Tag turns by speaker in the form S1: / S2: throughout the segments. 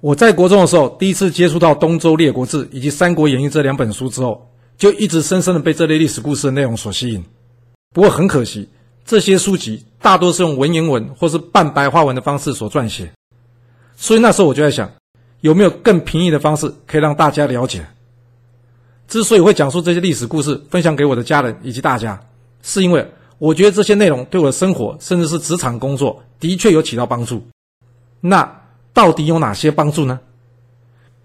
S1: 我在国中的时候，第一次接触到《东周列国志》以及《三国演义》这两本书之后，就一直深深的被这类历史故事的内容所吸引。不过很可惜，这些书籍大多是用文言文或是半白话文的方式所撰写，所以那时候我就在想，有没有更平易的方式可以让大家了解？之所以会讲述这些历史故事，分享给我的家人以及大家，是因为我觉得这些内容对我的生活，甚至是职场工作，的确有起到帮助。那。到底有哪些帮助呢？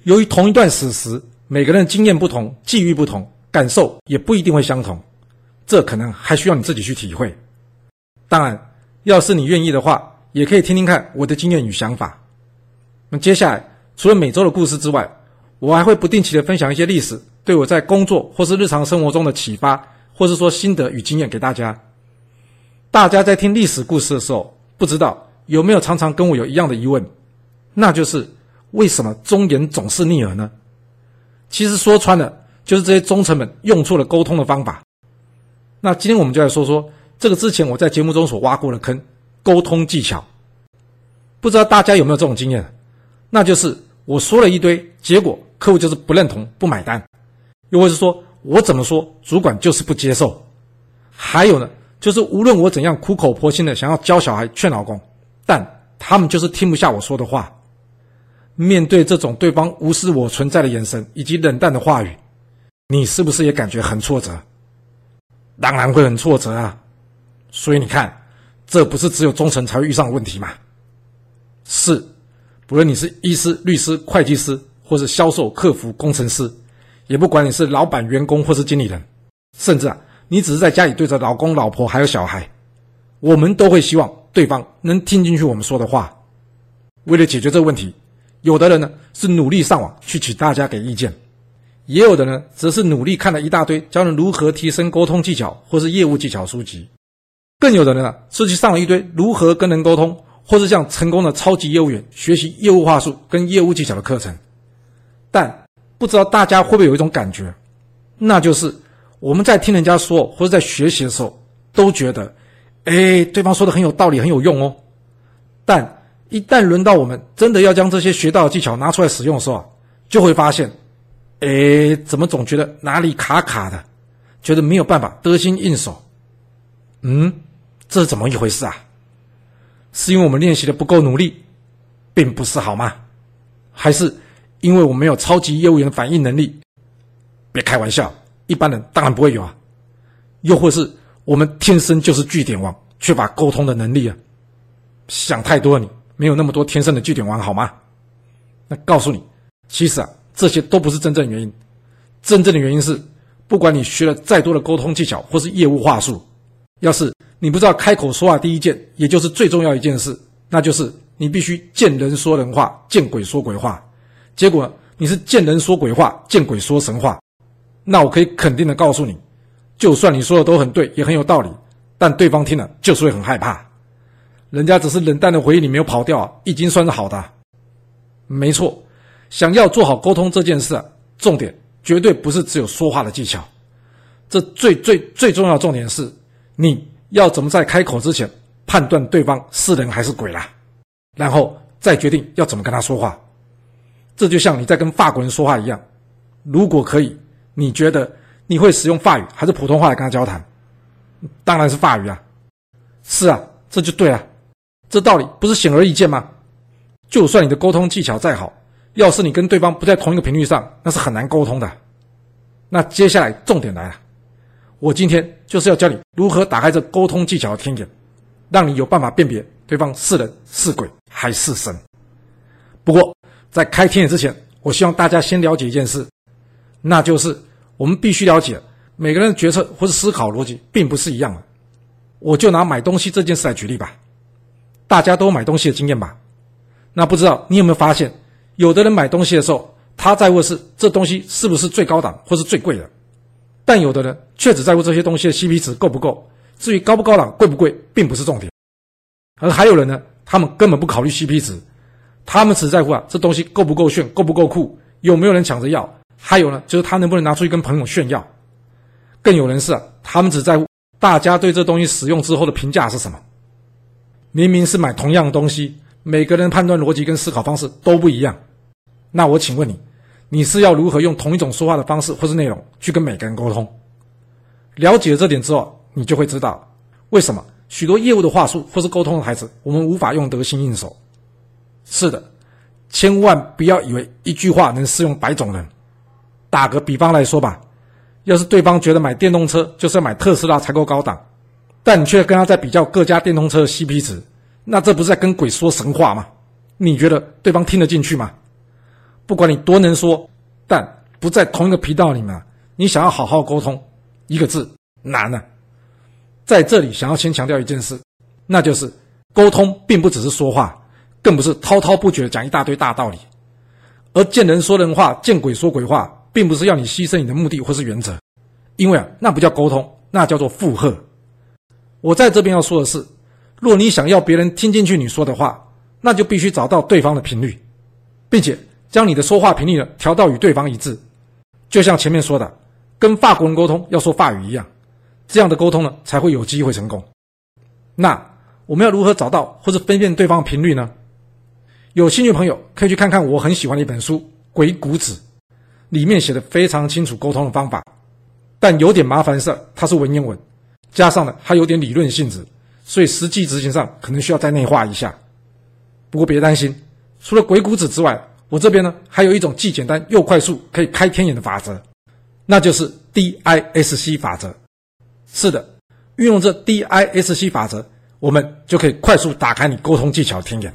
S1: 由于同一段史实，每个人经验不同，际遇不同，感受也不一定会相同，这可能还需要你自己去体会。当然，要是你愿意的话，也可以听听看我的经验与想法。那接下来，除了每周的故事之外，我还会不定期的分享一些历史对我在工作或是日常生活中的启发，或是说心得与经验给大家。大家在听历史故事的时候，不知道有没有常常跟我有一样的疑问？那就是为什么忠言总是逆耳呢？其实说穿了，就是这些忠臣们用错了沟通的方法。那今天我们就来说说这个之前我在节目中所挖过的坑——沟通技巧。不知道大家有没有这种经验？那就是我说了一堆，结果客户就是不认同、不买单，又或是说我怎么说，主管就是不接受。还有呢，就是无论我怎样苦口婆心的想要教小孩、劝老公，但他们就是听不下我说的话。面对这种对方无视我存在的眼神以及冷淡的话语，你是不是也感觉很挫折？当然会很挫折啊！所以你看，这不是只有忠诚才会遇上的问题吗？是，不论你是医师、律师、会计师，或是销售、客服、工程师，也不管你是老板、员工或是经理人，甚至啊，你只是在家里对着老公、老婆还有小孩，我们都会希望对方能听进去我们说的话。为了解决这个问题。有的人呢是努力上网去请大家给意见，也有的呢则是努力看了一大堆教人如何提升沟通技巧或是业务技巧书籍，更有的人呢是去上了一堆如何跟人沟通或是像成功的超级业务员学习业务话术跟业务技巧的课程。但不知道大家会不会有一种感觉，那就是我们在听人家说或者在学习的时候，都觉得，哎，对方说的很有道理，很有用哦，但。一旦轮到我们真的要将这些学到的技巧拿出来使用的时候，就会发现，哎，怎么总觉得哪里卡卡的，觉得没有办法得心应手。嗯，这是怎么一回事啊？是因为我们练习的不够努力，并不是好吗？还是因为我们没有超级业务员的反应能力？别开玩笑，一般人当然不会有啊。又或是我们天生就是据点王，缺乏沟通的能力啊？想太多你。没有那么多天生的据点王，好吗？那告诉你，其实啊，这些都不是真正原因。真正的原因是，不管你学了再多的沟通技巧或是业务话术，要是你不知道开口说话第一件，也就是最重要一件事，那就是你必须见人说人话，见鬼说鬼话。结果你是见人说鬼话，见鬼说神话。那我可以肯定的告诉你，就算你说的都很对，也很有道理，但对方听了就是会很害怕。人家只是冷淡的回应，你没有跑掉啊，已经算是好的。没错，想要做好沟通这件事，重点绝对不是只有说话的技巧，这最最最重要的重点是，你要怎么在开口之前判断对方是人还是鬼啦，然后再决定要怎么跟他说话。这就像你在跟法国人说话一样，如果可以，你觉得你会使用法语还是普通话来跟他交谈？当然是法语啊。是啊，这就对了。这道理不是显而易见吗？就算你的沟通技巧再好，要是你跟对方不在同一个频率上，那是很难沟通的。那接下来重点来了，我今天就是要教你如何打开这沟通技巧的天眼，让你有办法辨别对方是人是鬼还是神。不过在开天眼之前，我希望大家先了解一件事，那就是我们必须了解每个人的决策或是思考逻辑并不是一样的。我就拿买东西这件事来举例吧。大家都买东西的经验吧？那不知道你有没有发现，有的人买东西的时候，他在乎的是这东西是不是最高档或是最贵的，但有的人却只在乎这些东西的 CP 值够不够。至于高不高档、贵不贵，并不是重点。而还有人呢，他们根本不考虑 CP 值，他们只在乎啊，这东西够不够炫、够不够酷、有没有人抢着要，还有呢，就是他能不能拿出去跟朋友炫耀。更有人是啊，他们只在乎大家对这东西使用之后的评价是什么。明明是买同样的东西，每个人判断逻辑跟思考方式都不一样，那我请问你，你是要如何用同一种说话的方式或是内容去跟每个人沟通？了解了这点之后，你就会知道为什么许多业务的话术或是沟通的台词，我们无法用得心应手。是的，千万不要以为一句话能适用百种人。打个比方来说吧，要是对方觉得买电动车就是要买特斯拉才够高档，但你却跟他在比较各家电动车的 CP 值，那这不是在跟鬼说神话吗？你觉得对方听得进去吗？不管你多能说，但不在同一个频道里面，你想要好好沟通，一个字难、啊。在这里，想要先强调一件事，那就是沟通并不只是说话，更不是滔滔不绝的讲一大堆大道理。而见人说人话，见鬼说鬼话，并不是要你牺牲你的目的或是原则，因为啊，那不叫沟通，那叫做附和。我在这边要说的是，若你想要别人听进去你说的话，那就必须找到对方的频率，并且。将你的说话频率呢调到与对方一致，就像前面说的，跟法国人沟通要说法语一样，这样的沟通呢才会有机会成功。那我们要如何找到或是分辨对方频率呢？有兴趣朋友可以去看看我很喜欢的一本书《鬼谷子》，里面写的非常清楚沟通的方法，但有点麻烦是它是文言文，加上呢它有点理论性质，所以实际执行上可能需要再内化一下。不过别担心，除了《鬼谷子》之外，我这边呢，还有一种既简单又快速可以开天眼的法则，那就是 DISC 法则。是的，运用这 DISC 法则，我们就可以快速打开你沟通技巧天眼。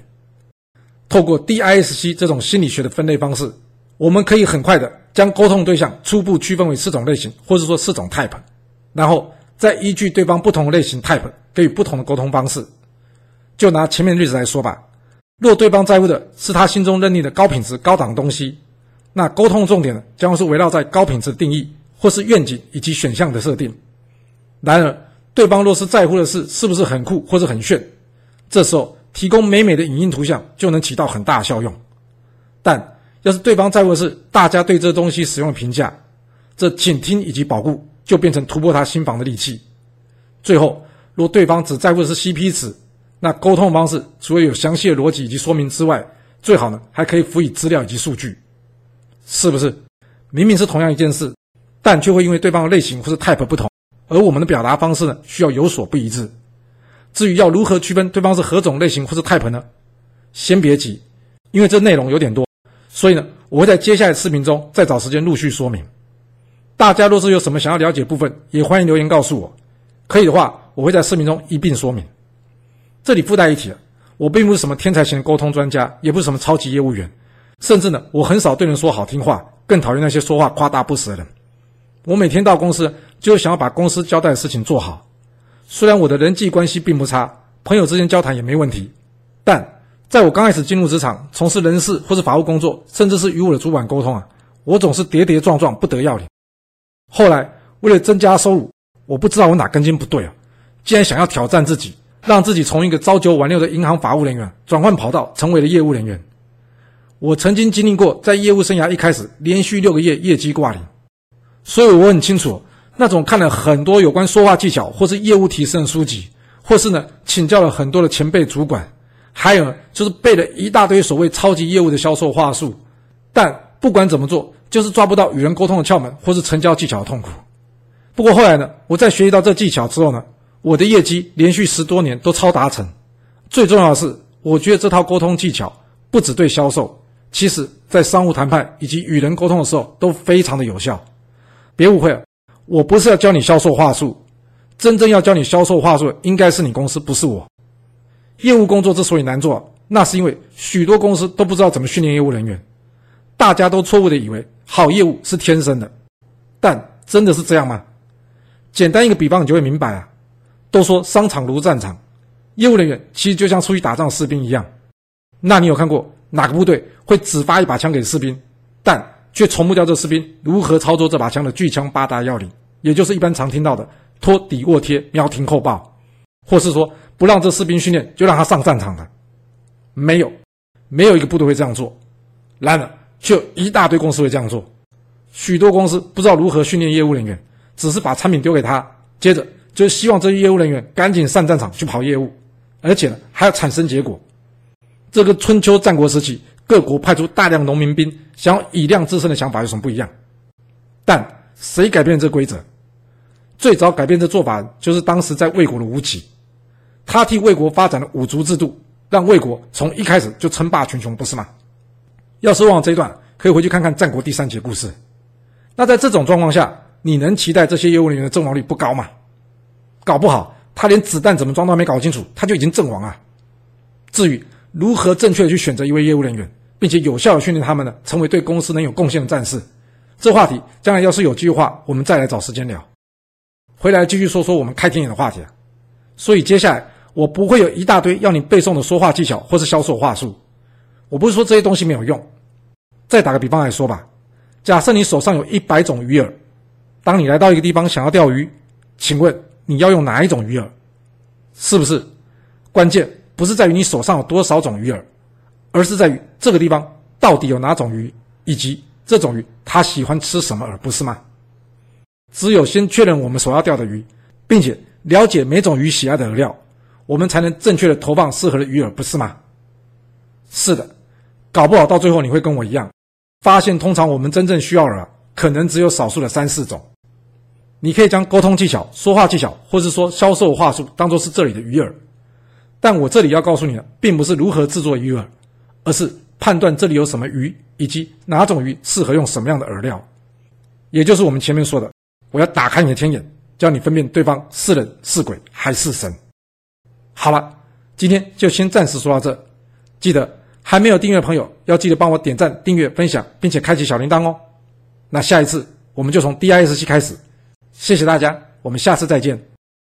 S1: 透过 DISC 这种心理学的分类方式，我们可以很快的将沟通对象初步区分为四种类型，或者说四种 type，然后再依据对方不同类型 type 给予不同的沟通方式。就拿前面例子来说吧。若对方在乎的是他心中认定的高品质、高档东西，那沟通的重点，将会是围绕在高品质定义，或是愿景以及选项的设定。然而，对方若是在乎的是是不是很酷或是很炫，这时候提供美美的影音图像就能起到很大的效用。但要是对方在乎的是大家对这东西使用的评价，这倾听以及保护就变成突破他心防的利器。最后，若对方只在乎的是 CP 值，那沟通方式除了有详细的逻辑以及说明之外，最好呢还可以辅以资料以及数据，是不是？明明是同样一件事，但却会因为对方的类型或是 type 不同，而我们的表达方式呢需要有所不一致。至于要如何区分对方是何种类型或是 type 呢？先别急，因为这内容有点多，所以呢我会在接下来的视频中再找时间陆续说明。大家若是有什么想要了解部分，也欢迎留言告诉我。可以的话，我会在视频中一并说明。这里附带一提，我并不是什么天才型的沟通专家，也不是什么超级业务员，甚至呢，我很少对人说好听话，更讨厌那些说话夸大不实的人。我每天到公司就是想要把公司交代的事情做好。虽然我的人际关系并不差，朋友之间交谈也没问题，但在我刚开始进入职场，从事人事或是法务工作，甚至是与我的主管沟通啊，我总是跌跌撞撞，不得要领。后来为了增加收入，我不知道我哪根筋不对啊，竟然想要挑战自己。让自己从一个朝九晚六的银行法务人员转换跑道，成为了业务人员。我曾经经历过在业务生涯一开始连续六个月业绩挂零，所以我很清楚那种看了很多有关说话技巧或是业务提升的书籍，或是呢请教了很多的前辈主管，还有就是背了一大堆所谓超级业务的销售话术，但不管怎么做，就是抓不到与人沟通的窍门或是成交技巧的痛苦。不过后来呢，我在学习到这技巧之后呢。我的业绩连续十多年都超达成，最重要的是，我觉得这套沟通技巧不只对销售，其实在商务谈判以及与人沟通的时候都非常的有效。别误会了，我不是要教你销售话术，真正要教你销售话术应该是你公司，不是我。业务工作之所以难做，那是因为许多公司都不知道怎么训练业务人员，大家都错误的以为好业务是天生的，但真的是这样吗？简单一个比方，你就会明白啊。都说商场如战场，业务人员其实就像出去打仗士兵一样。那你有看过哪个部队会只发一把枪给士兵，但却从不教这士兵如何操作这把枪的巨枪八大要领，也就是一般常听到的托底卧贴、瞄停扣爆，或是说不让这士兵训练就让他上战场的？没有，没有一个部队会这样做。然而，就一大堆公司会这样做。许多公司不知道如何训练业务人员，只是把产品丢给他，接着。就希望这些业务人员赶紧上战场去跑业务，而且呢还要产生结果。这个春秋战国时期各国派出大量农民兵，想要以量制胜的想法有什么不一样？但谁改变这规则？最早改变这做法就是当时在魏国的吴起，他替魏国发展了五族制度，让魏国从一开始就称霸群雄，不是吗？要是忘了这一段，可以回去看看战国第三节故事。那在这种状况下，你能期待这些业务人员的阵亡率不高吗？搞不好他连子弹怎么装都还没搞清楚，他就已经阵亡啊！至于如何正确的去选择一位业务人员，并且有效的训练他们呢，成为对公司能有贡献的战士，这话题将来要是有机会的话，我们再来找时间聊。回来继续说说我们开天眼的话题。所以接下来我不会有一大堆要你背诵的说话技巧或是销售话术，我不是说这些东西没有用。再打个比方来说吧，假设你手上有一百种鱼饵，当你来到一个地方想要钓鱼，请问你要用哪一种鱼饵？是不是？关键不是在于你手上有多少种鱼饵，而是在于这个地方到底有哪种鱼，以及这种鱼它喜欢吃什么饵，不是吗？只有先确认我们所要钓的鱼，并且了解每种鱼喜爱的饵料，我们才能正确的投放适合的鱼饵，不是吗？是的，搞不好到最后你会跟我一样，发现通常我们真正需要的可能只有少数的三四种。你可以将沟通技巧、说话技巧，或是说销售话术当做是这里的鱼饵，但我这里要告诉你的，并不是如何制作鱼饵，而是判断这里有什么鱼，以及哪种鱼适合用什么样的饵料，也就是我们前面说的。我要打开你的天眼，教你分辨对方是人是鬼还是神。好了，今天就先暂时说到这。记得还没有订阅朋友，要记得帮我点赞、订阅、分享，并且开启小铃铛哦。那下一次我们就从 DISC 开始。谢谢大家，我们下次再见。